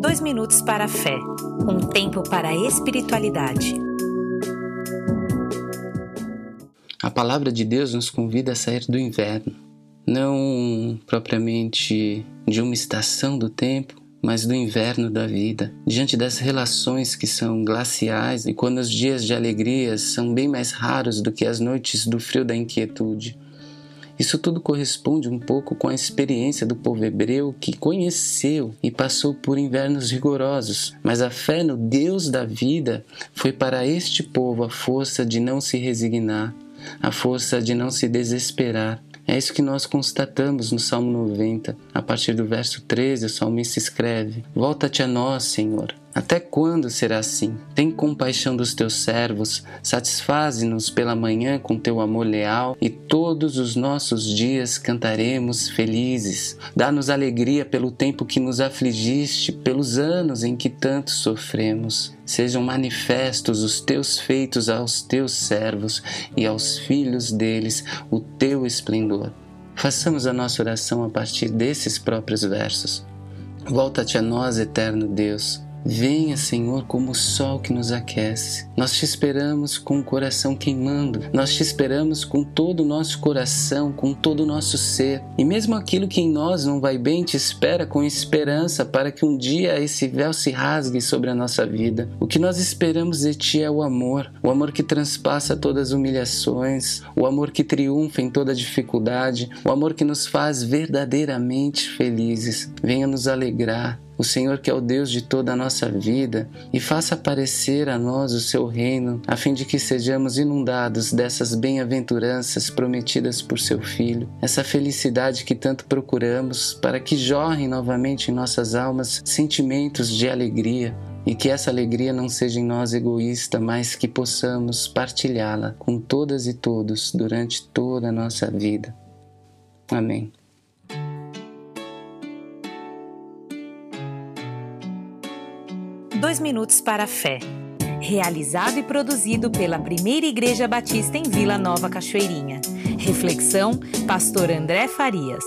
Dois minutos para a fé, um tempo para a espiritualidade. A palavra de Deus nos convida a sair do inverno, não propriamente de uma estação do tempo, mas do inverno da vida, diante das relações que são glaciais e quando os dias de alegria são bem mais raros do que as noites do frio da inquietude. Isso tudo corresponde um pouco com a experiência do povo hebreu que conheceu e passou por invernos rigorosos, mas a fé no Deus da vida foi para este povo a força de não se resignar, a força de não se desesperar. É isso que nós constatamos no Salmo 90. A partir do verso 13, o salmista escreve: Volta-te a nós, Senhor até quando será assim? Tem compaixão dos teus servos, satisfaze-nos pela manhã com teu amor leal e todos os nossos dias cantaremos felizes. Dá-nos alegria pelo tempo que nos afligiste, pelos anos em que tanto sofremos. Sejam manifestos os teus feitos aos teus servos e aos filhos deles o teu esplendor. Façamos a nossa oração a partir desses próprios versos. Volta-te a nós, eterno Deus Venha, Senhor, como o sol que nos aquece. Nós te esperamos com o coração queimando. Nós te esperamos com todo o nosso coração, com todo o nosso ser. E mesmo aquilo que em nós não vai bem, te espera com esperança para que um dia esse véu se rasgue sobre a nossa vida. O que nós esperamos de ti é o amor, o amor que transpassa todas as humilhações, o amor que triunfa em toda dificuldade, o amor que nos faz verdadeiramente felizes. Venha nos alegrar, o Senhor que é o Deus de toda a nossa vida, e faça aparecer a nós o seu reino, a fim de que sejamos inundados dessas bem-aventuranças prometidas por seu Filho, essa felicidade que tanto procuramos, para que jorrem novamente em nossas almas sentimentos de alegria, e que essa alegria não seja em nós egoísta, mas que possamos partilhá-la com todas e todos durante toda a nossa vida. Amém. Dois Minutos para a Fé. Realizado e produzido pela Primeira Igreja Batista em Vila Nova Cachoeirinha. Reflexão: Pastor André Farias.